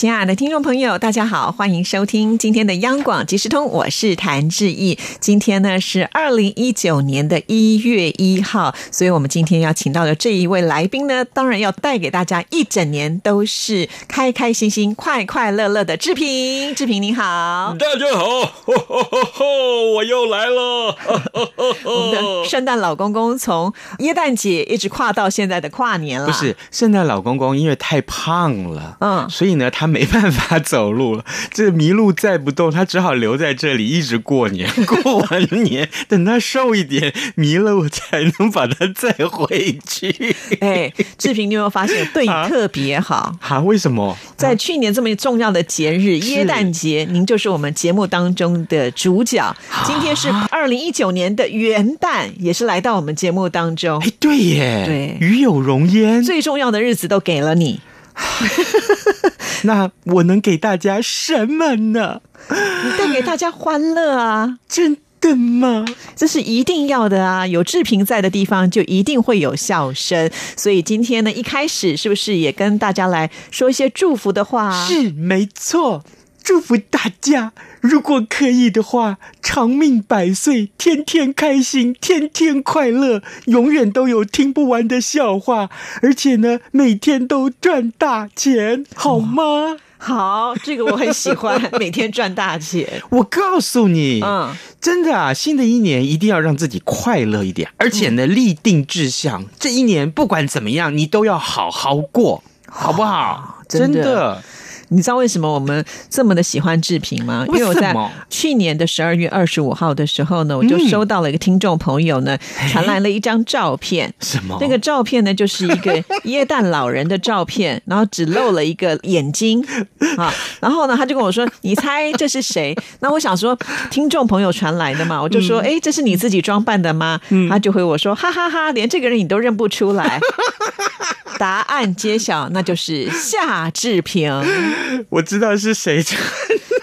亲爱的听众朋友，大家好，欢迎收听今天的央广即时通，我是谭志毅。今天呢是二零一九年的一月一号，所以我们今天要请到的这一位来宾呢，当然要带给大家一整年都是开开心心、快快乐乐的志平。志平你好，大家好，我又来了。我们的圣诞老公公从耶诞节一直跨到现在的跨年了。不是圣诞老公公，因为太胖了，嗯，所以呢他。没办法走路了，这麋鹿载不动，他只好留在这里一直过年。过完年，等他瘦一点，弥勒我才能把它载回去。哎，志平，你有没有发现 对你特别好？啊？为什么？在去年这么重要的节日耶诞节，您就是我们节目当中的主角。今天是二零一九年的元旦，也是来到我们节目当中。哎，对耶，对，与有荣焉，最重要的日子都给了你。那我能给大家什么呢？你带给大家欢乐啊！真的吗？这是一定要的啊！有志平在的地方，就一定会有笑声。所以今天呢，一开始是不是也跟大家来说一些祝福的话？是，没错。祝福大家，如果可以的话，长命百岁，天天开心，天天快乐，永远都有听不完的笑话，而且呢，每天都赚大钱，好吗？好，这个我很喜欢，每天赚大钱。我告诉你，嗯，真的啊，新的一年一定要让自己快乐一点，而且呢，立定志向，这一年不管怎么样，你都要好好过，好不好？真的。你知道为什么我们这么的喜欢志平吗？因为我在去年的十二月二十五号的时候呢，我就收到了一个听众朋友呢传来了一张照片。什么？那个照片呢，就是一个耶诞老人的照片，然后只露了一个眼睛 啊。然后呢，他就跟我说：“你猜这是谁？” 那我想说，听众朋友传来的嘛，我就说：“哎，这是你自己装扮的吗？”他就回我说：“哈哈哈，连这个人你都认不出来。”答案揭晓，那就是夏志平。我知道是谁。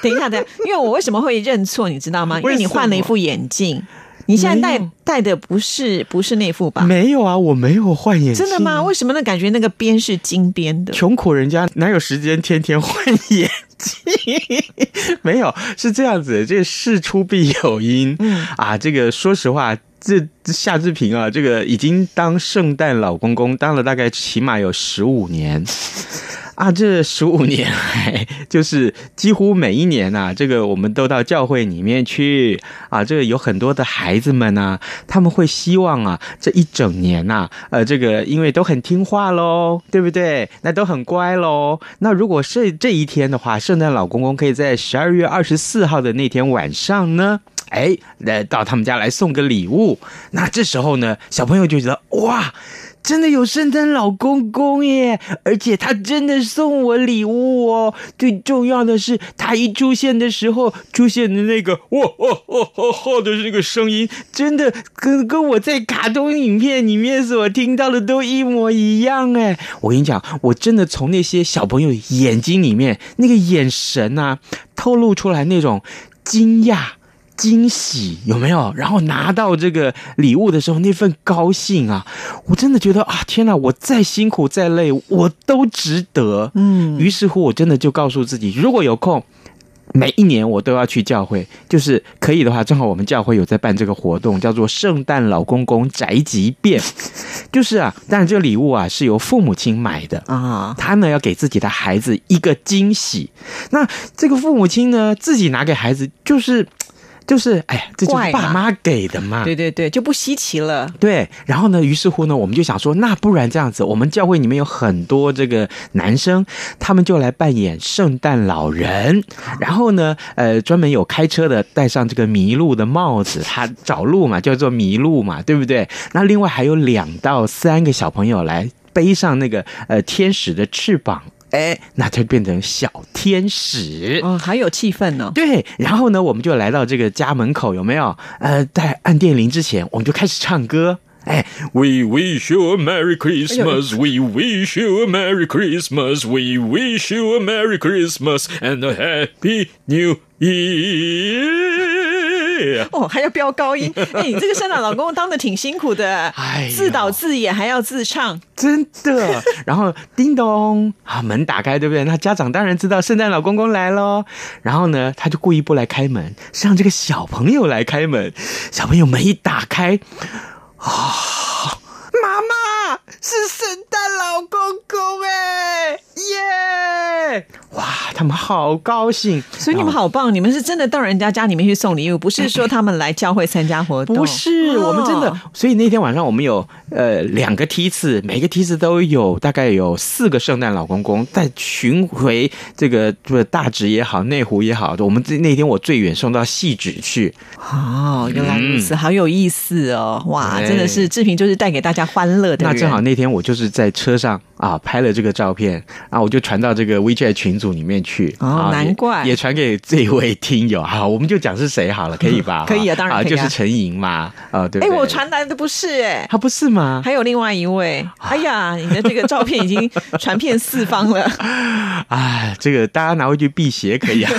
等一下，等一下，因为我为什么会认错，你知道吗？因为你换了一副眼镜，你现在戴戴的不是不是那副吧？没有啊，我没有换眼镜。真的吗？为什么那？感觉那个边是金边的。穷苦人家哪有时间天天换眼镜？没有，是这样子。这事出必有因。嗯啊，这个说实话，这夏志平啊，这个已经当圣诞老公公当了大概起码有十五年。啊，这十五年来，就是几乎每一年呐，这个我们都到教会里面去啊，这个有很多的孩子们呐，他们会希望啊，这一整年呐，呃，这个因为都很听话喽，对不对？那都很乖喽。那如果是这一天的话，圣诞老公公可以在十二月二十四号的那天晚上呢，哎，来到他们家来送个礼物。那这时候呢，小朋友就觉得哇。真的有圣诞老公公耶，而且他真的送我礼物哦。最重要的是，他一出现的时候，出现的那个哇哇哇哇的那个声音，真的跟跟我在卡通影片里面所听到的都一模一样哎。我跟你讲，我真的从那些小朋友眼睛里面那个眼神啊，透露出来那种惊讶。惊喜有没有？然后拿到这个礼物的时候，那份高兴啊，我真的觉得啊，天哪！我再辛苦再累，我都值得。嗯，于是乎，我真的就告诉自己，如果有空，每一年我都要去教会。就是可以的话，正好我们教会有在办这个活动，叫做“圣诞老公公宅急便”。就是啊，当然这个礼物啊是由父母亲买的啊，他呢要给自己的孩子一个惊喜。那这个父母亲呢，自己拿给孩子就是。就是，哎呀，这就是爸妈给的嘛。对对对，就不稀奇了。对，然后呢，于是乎呢，我们就想说，那不然这样子，我们教会里面有很多这个男生，他们就来扮演圣诞老人，然后呢，呃，专门有开车的戴上这个麋鹿的帽子，他找路嘛，叫做麋鹿嘛，对不对？那另外还有两到三个小朋友来背上那个呃天使的翅膀。哎，那就变成小天使哦，还有气氛呢。对，然后呢，我们就来到这个家门口，有没有？呃，在按电铃之前，我们就开始唱歌。哎，We wish you a Merry Christmas, We wish you a Merry Christmas, We wish you a Merry Christmas and a Happy New Year。哦，还要飙高音，哎，你这个圣诞老公公当的挺辛苦的，哎自导自演还要自唱，真的，然后叮咚啊，门打开，对不对？那家长当然知道圣诞老公公来喽。然后呢，他就故意不来开门，是让这个小朋友来开门。小朋友门一打开，啊，妈妈是圣诞老公公哎，耶！哇，他们好高兴。所以你们好棒，你们是真的到人家家里面去送礼物，不是说他们来教会参加活动，不是，哦我们真的，所以那天晚上我们有呃两个梯次，每个梯次都有大概有四个圣诞老公公在巡回这个不大直也好，内湖也好，我们这那天我最远送到细指去，哦，原来如此，好有意思哦！哇，真的是志平就是带给大家欢乐的人。那正好那天我就是在车上啊拍了这个照片，然后我就传到这个 WeChat 群组里面去。哦啊难怪也传给这位听友。好，我们就讲是谁好了，可以吧？可以啊当然可以啊就是陈莹嘛，啊，对不哎，对？我传来的不是哎。他不是吗？还有另外一位，哎呀，你的这个照片已经 传遍四方了。哎，这个大家拿回去辟邪可以啊。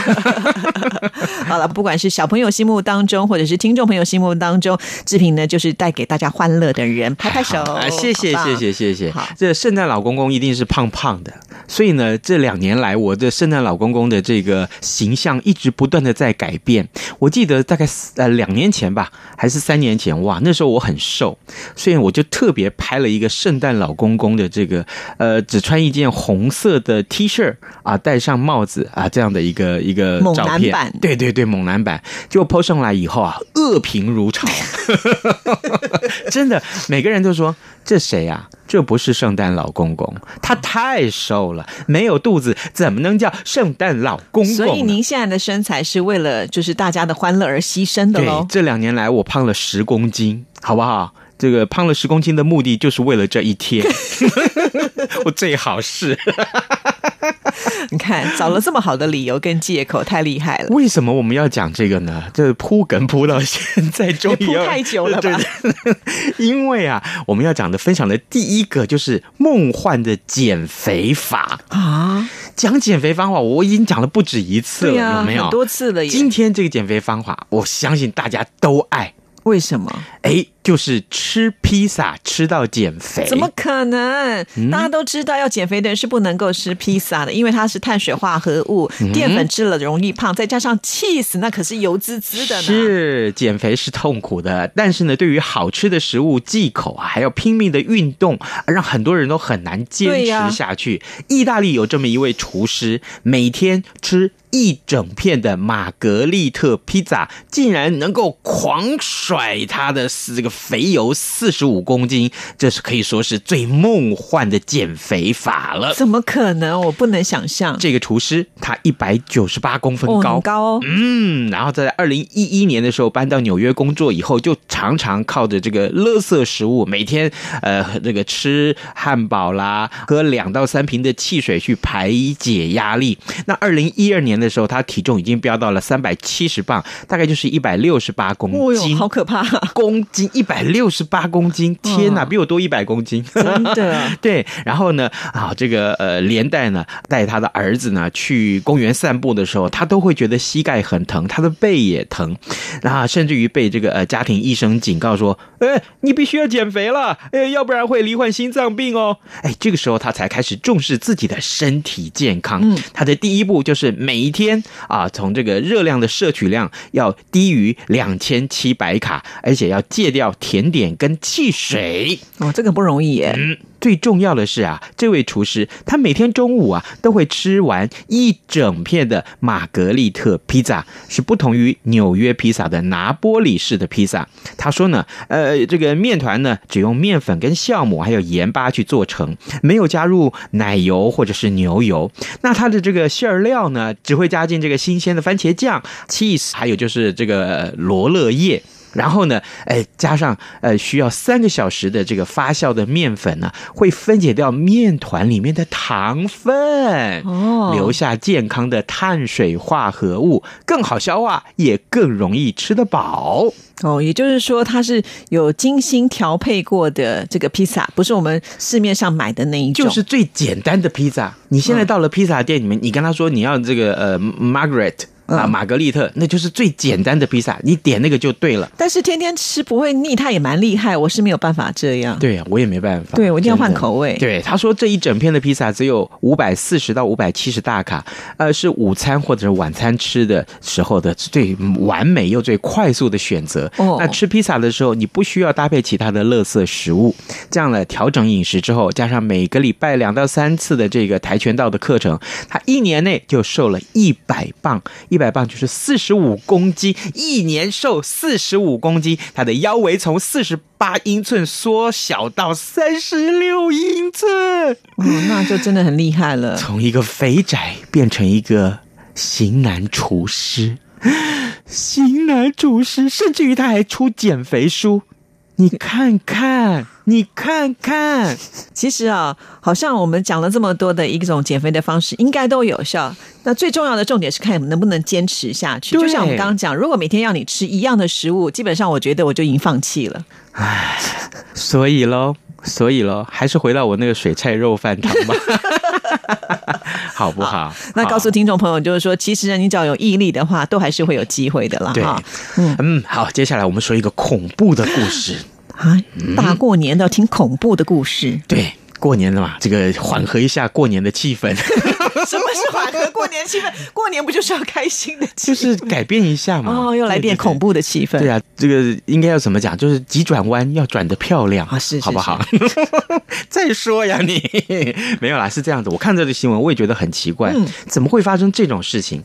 好了，不管是小朋友心目当中，或者是听众朋友心目当中，志平呢就是带给大家欢乐的人，拍拍手，啊，谢谢谢谢谢谢谢谢。这圣诞老公公一定是胖胖的，所以呢，这两年来我的圣诞老公公的这个形象一直不断的在改变。我记得大概呃两年前吧，还是三年前，哇，那时候我很瘦，所以我就特别拍了一个圣诞老公公的这个呃，只穿一件红色的 T 恤啊，戴上帽子啊，这样的一个一个猛照片男版。对对对，猛男版。结果 PO 上来以后啊，恶评如潮。真的，每个人都说这谁啊？这不是圣诞老公公，他太瘦了，没有肚子，怎么能叫圣诞老公公？所以您现在的身材是为了就是大家的欢乐而牺牲的对喽。这两年来我胖了十公斤，好不好？这个胖了十公斤的目的就是为了这一天，我最好是。你看，找了这么好的理由跟借口，太厉害了。为什么我们要讲这个呢？这铺梗铺到现在，终于太久了吧对对 因为啊，我们要讲的分享的第一个就是梦幻的减肥法。啊，讲减肥方法，我已经讲了不止一次了，有没有？很多次了。今天这个减肥方法，我相信大家都爱。为什么？哎，就是吃披萨吃到减肥，怎么可能？嗯大家都知道，要减肥的人是不能够吃披萨的，因为它是碳水化合物，嗯淀粉吃了容易胖，再加上 cheese，那可是油滋滋的呢。是减肥是痛苦的，但是呢，对于好吃的食物忌口啊，还要拼命的运动，让很多人都很难坚持下去。意大利有这么一位厨师，每天吃一整片的玛格丽特披萨，竟然能够狂甩他的四个肥油四十五公斤，这是可以说是最梦幻的减肥法了。怎么可能？我不能想象。这个厨师他一百九十八公分哦，高很，高哦。嗯，然后在二零一一年的时候搬到纽约工作以后，就常常靠着这个垃圾食物，每天呃这个吃汉堡啦，喝两到三瓶的汽水去排解压力。那二零一二年的时候，他体重已经飙到了三百七十磅，大概就是一百六十八公斤。好可怕！公斤 一百六十八公斤，天哪，嗯比我多一百公斤，真的。对，然后呢，啊，这个呃，连带呢，带他的儿子呢去公园散步的时候，他都会觉得膝盖很疼，他的背也疼，啊，甚至于被这个呃家庭医生警告说，哎，你必须要减肥了，哎，要不然会罹患心脏病哦。哎，这个时候他才开始重视自己的身体健康。嗯。他的第一步就是每一天啊，从这个热量的摄取量要低于两千七百卡，而且要戒掉甜点跟汽水。哦，这个不容易耶。嗯，最重要的是啊，这位厨师他每天中午啊都会吃完一整片的玛格丽特披萨，是不同于纽约披萨的拿波里式的披萨。他说呢，呃，这个面团呢只用面粉跟酵母还有盐巴去做成，没有加入奶油或者是牛油。那它的这个馅儿料呢，只会加进这个新鲜的番茄酱、cheese，还有就是这个呃罗勒叶。然后呢，哎，加上呃需要三个小时的这个发酵的面粉呢，会分解掉面团里面的糖分，哦留下健康的碳水化合物，更好消化，也更容易吃得饱。哦，也就是说，它是有精心调配过的这个披萨，不是我们市面上买的那一种。就是最简单的披萨。你现在到了披萨店里面，你跟他说你要这个呃 Margaret 啊嗯玛格丽特，那就是最简单的披萨，你点那个就对了。但是天天吃不会腻，它也蛮厉害，我是没有办法这样。对呀、我也没办法。对我一定要换口味对，他说这一整片的披萨只有五百四十到五百七十大卡，呃，是午餐或者是晚餐吃的时候的最完美又最快速的选择。哦那吃披萨的时候，你不需要搭配其他的垃圾食物，这样呢，调整饮食之后，加上每个礼拜两到三次的这个跆拳道的课程，他一年内就瘦了一百磅，一百磅就是四十五公斤，一年瘦四十五公斤，他的腰围从四十八英寸缩小到三十六英寸，哦，那就真的很厉害了。从一个肥宅变成一个型男厨师，型男厨师，甚至于他还出减肥书，你看看，你看看，其实啊，好像我们讲了这么多的一种减肥的方式，应该都有效。那最重要的重点是看能不能坚持下去。就像我们刚刚讲，如果每天要你吃一样的食物，基本上我觉得我就已经放弃了。唉所以喽，所以喽，还是回到我那个水菜肉饭堂吧，好不好？那告诉听众朋友，就是说，其实呢，你只要有毅力的话，都还是会有机会的啦。对嗯，嗯，好，接下来我们说一个恐怖的故事。啊，大过年的要听恐怖的故事，对，过年了嘛，这个缓和一下过年的气氛，什么是缓和过年气氛？过年不就是要开心的气就？是改变一下嘛。哦，又来点恐怖。的气氛。对啊，这个应该要怎么讲？就是急转弯要转得漂亮啊是是好不好？再说呀你，没有啦，是这样子。我看这个新闻，我也觉得很奇怪，嗯怎么会发生这种事情？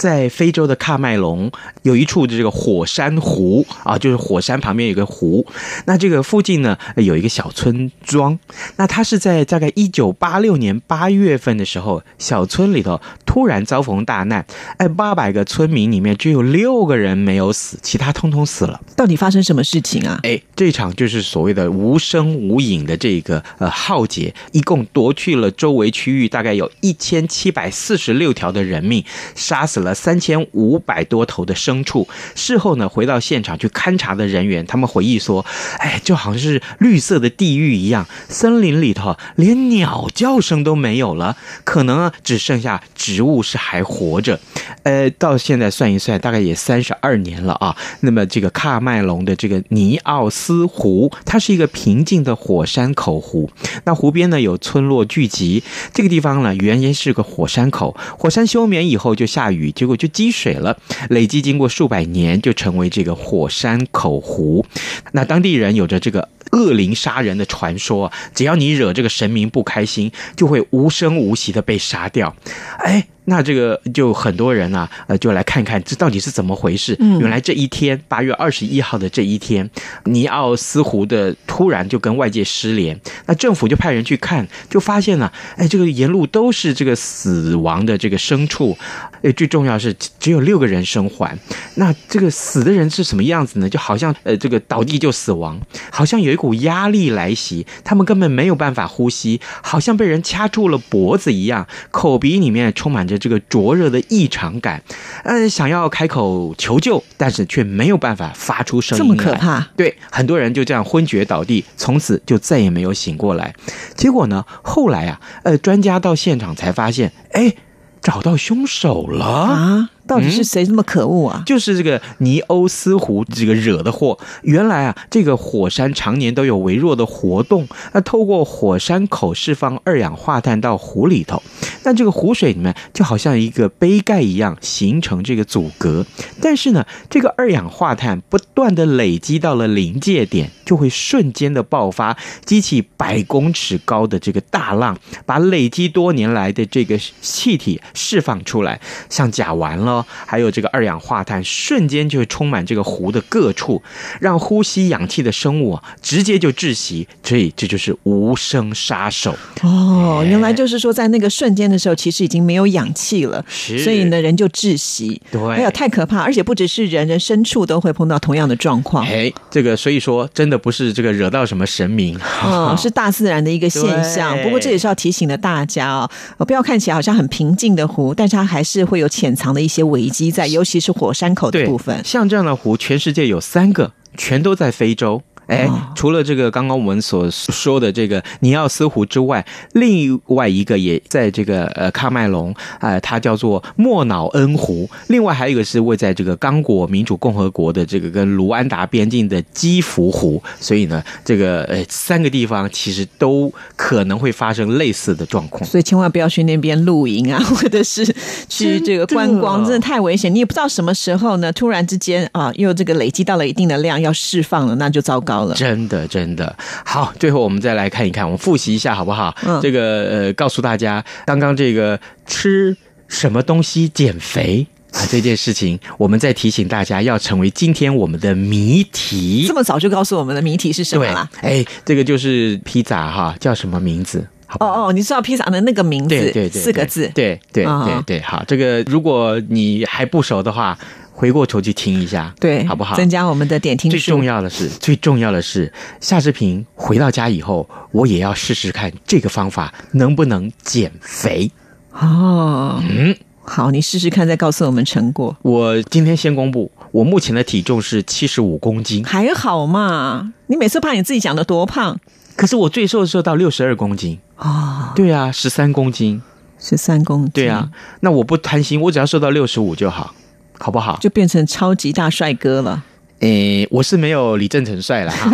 在非洲的喀麦隆有一处这个火山湖啊，就是火山旁边有个湖。那这个附近呢有一个小村庄，那它是在大概一九八六年八月份的时候，小村里头突然遭逢大难，哎，八百个村民里面只有六个人没有死，其他通通死了。到底发生什么事情啊？哎，这场就是所谓的无声无影的这个呃浩劫，一共夺去了周围区域大概有一千七百四十六条的人命，杀死了三千五百多头的牲畜。事后呢，回到现场去勘察的人员，他们回忆说，哎，就好像是绿色的地狱一样，森林里头连鸟叫声都没有了，可能只剩下植物是还活着。呃，到现在算一算，大概也三十二年了啊。那么这个喀麦隆的这个尼奥斯湖，它是一个平静的火山口湖。那湖边呢有村落聚集，这个地方呢原先是个火山口，火山休眠以后就下雨，结果就积水了，累积经过数百年就成为这个火山口湖。那当地人有着这个。恶灵杀人的传说，只要你惹这个神明不开心，就会无声无息的被杀掉。哎，那这个就很多人啊，呃，就来看看这到底是怎么回事。嗯原来这一天，八月二十一号的这一天，尼奥斯湖的突然就跟外界失联，那政府就派人去看，就发现了，哎，这个沿路都是这个死亡的这个牲畜，哎，最重要是只只有六个人生还。那这个死的人是什么样子呢？就好像呃，这个倒地就死亡，好像有一股压力来袭，他们根本没有办法呼吸，好像被人掐住了脖子一样，口鼻里面充满着这个灼热的异常感，呃，想要开口求救，但是却没有办法发出声音这音，么可怕？对，很多人就这样昏厥倒地，从此就再也没有醒过来。结果呢，后来啊，呃，专家到现场才发现，哎，找到凶手了。啊，到底是谁这么可恶啊？就是这个尼欧斯湖这个惹的祸。原来啊，这个火山常年都有微弱的活动，那透过火山口释放二氧化碳到湖里头，那这个湖水里面就好像一个杯盖一样形成这个阻隔。但是呢，这个二氧化碳不断的累积到了临界点，就会瞬间的爆发，激起百公尺高的这个大浪，把累积多年来的这个气体释放出来，像甲烷喽。呢，还有这个二氧化碳，瞬间就会充满这个湖的各处，让呼吸氧气的生物啊直接就窒息。所以这就是无声杀手。哦，原来就是说，在那个瞬间的时候，其实已经没有氧气了，是所以呢，人就窒息。对哎呀，太可怕！而且不只是人，人牲畜都会碰到同样的状况。哎，这个所以说真的不是这个惹到什么神明，嗯，是大自然的一个现象。不过这也是要提醒了大家哦，呃不要看起来好像很平静的湖，但是它还是会有潜藏的一些危机在，尤其是火山口的部分。像这样的湖，全世界有三个，全都在非洲。哎哦，除了这个刚刚我们所说的这个尼奥斯湖之外，另外一个也在这个呃喀麦隆，呃，它叫做莫瑙恩湖。另外还有一个是位在这个刚果民主共和国的这个跟卢安达边境的基福湖。所以呢，这个呃三个地方其实都可能会发生类似的状况。所以千万不要去那边露营啊，或者是去这个观光，真的太危险。你也不知道什么时候呢，突然之间啊，又这个累积到了一定的量，要释放了，那就糟糕了。真的，真的好。最后我们再来看一看，我们复习一下好不好？嗯这个呃，告诉大家，刚刚这个吃什么东西减肥啊这件事情，我们再提醒大家，要成为今天我们的谜题这。么早就告诉我们的谜题是什么对啦？，哎，这个就是披萨哈，叫什么名字？哦哦，你知道披萨的那个名字，对对对，四个字，对对啊对对，好，这个如果你还不熟的话，回过头去听一下，对，好不好？增加我们的点听数。最重要的是，最重要的是，夏志平回到家以后，我也要试试看这个方法能不能减肥。哦，嗯，好，你试试看，再告诉我们成果。我今天先公布，我目前的体重是七十五公斤，还好嘛，你每次怕你自己讲的多胖可是我最瘦的时候到六十二公斤。哦，对啊，十三公斤。十三公斤，对啊，，那我不贪心，我只要瘦到六十五就好，好不好？就变成超级大帅哥了。诶，我是没有李正成帅了哈，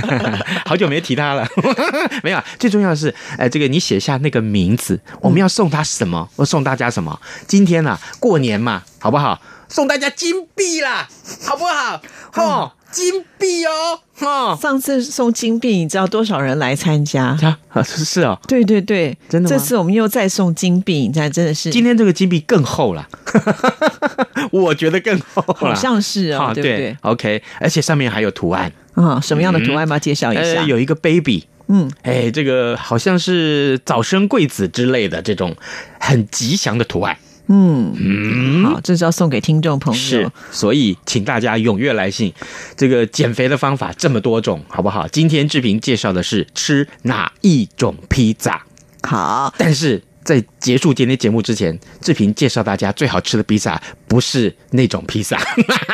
好久没提他了。没有啊，最重要的是，哎，这个你写下那个名字，我们要送他什么？我送大家什么？今天啊，过年嘛，好不好？送大家金币啦，好不好？哦，金币哦，哦，上次送金币，你知道多少人来参加？啊，是是哦，对对对，真的这次我们又再送金币，你看真的是今天这个金币更厚了，我觉得更厚好。像是哦，啊，对不对？？OK，而且上面还有图案，啊，什么样的图案？把它介绍一下。呃，有一个 baby，嗯，哎，这个好像是早生贵子之类的这种很吉祥的图案。嗯，嗯，好，这是要送给听众朋友是。，所以请大家踊跃来信。这个减肥的方法这么多种，好不好？今天志平介绍的是吃哪一种披萨，好，但是。在结束今天节目之前，志平介绍大家最好吃的披萨不是那种披萨，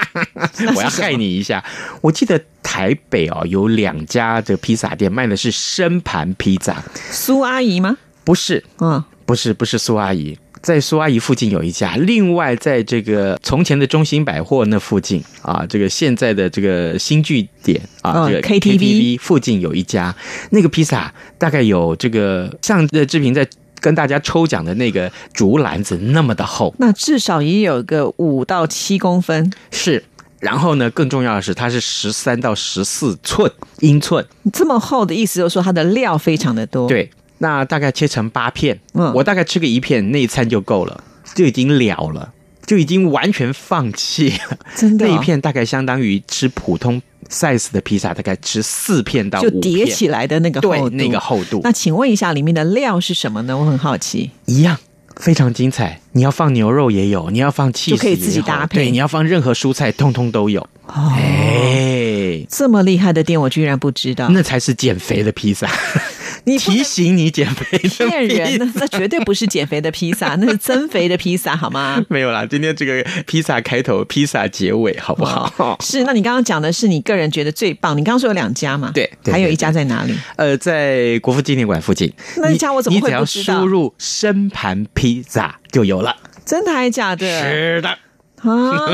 我要害你一下。我记得台北哦有两家的披萨店卖的是生盘披萨，苏阿姨吗？不是嗯，不是不是苏阿姨，在苏阿姨附近有一家，另外在这个从前的中心百货那附近啊，这个现在的这个新据点啊，哦这个 KTV 附近有一家，那个披萨大概有这个像呃志平在跟大家抽奖的那个竹篮子那么的厚，那至少也有个五到七公分，是。然后呢，更重要的是，它是十三到十四寸英寸，这么厚的意思，就是说它的料非常的多。，对，那大概切成八片，嗯我大概吃个一片，那一餐就够了，就已经了了，就已经完全放弃了。真的哦那一片大概相当于吃普通 size 的披萨，大概吃四片到就五片，叠起来的那个厚度。对那个厚度那请问一下，里面的料是什么呢？我很好奇。一样。非常精彩，你要放牛肉也有，你要放气就可以自己搭配对，你要放任何蔬菜，通通都有。哦，哎，这么厉害的店，我居然不知道。那才是减肥的披萨，你提醒你减肥的骗人披萨呢，这绝对不是减肥的披萨，那是增肥的披萨，好吗？没有啦，今天这个披萨开头，披萨结尾，好不好？是，那你刚刚讲的是你个人觉得最棒，你刚刚说有两家嘛？对对还有一家在哪里？呃，在国父纪念馆附近。那一家我怎么会你只要不知道输入生盘披萨就有了。真的还是假的？是的，啊！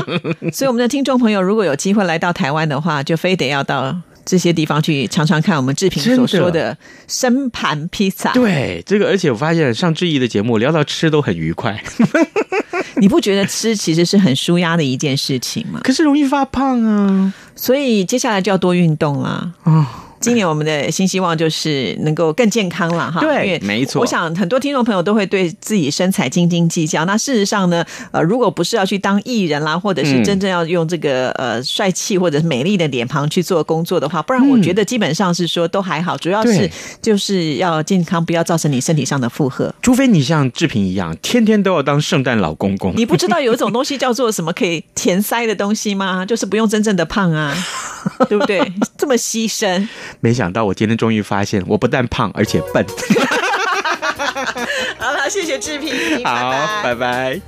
所以我们的听众朋友，如果有机会来到台湾的话，就非得要到这些地方去尝尝看我们志平所说的生盘披萨。对这个，而且我发现上志毅的节目聊到吃都很愉快，你不觉得吃其实是很舒压的一件事情吗？可是容易发胖啊。所以接下来就要多运动啦。啊、今年我们的新希望就是能够更健康了哈。对没错我想很多听众朋友都会对自己身材斤斤计较。那事实上呢，呃，如果不是要去当艺人啦，或者是嗯真正要用这个呃帅气或者是美丽的脸庞去做工作的话，不然我觉得基本上是说都还好，主要是就是要健康，不要造成你身体上的负荷。除非你像志平一样，天天都要当圣诞老公公。你不知道有一种东西叫做什么可以填塞的东西吗？就是不用真正的胖啊，对不对？这么牺牲。没想到我今天终于发现，我不但胖，而且笨。好了，谢谢志平，好，拜拜。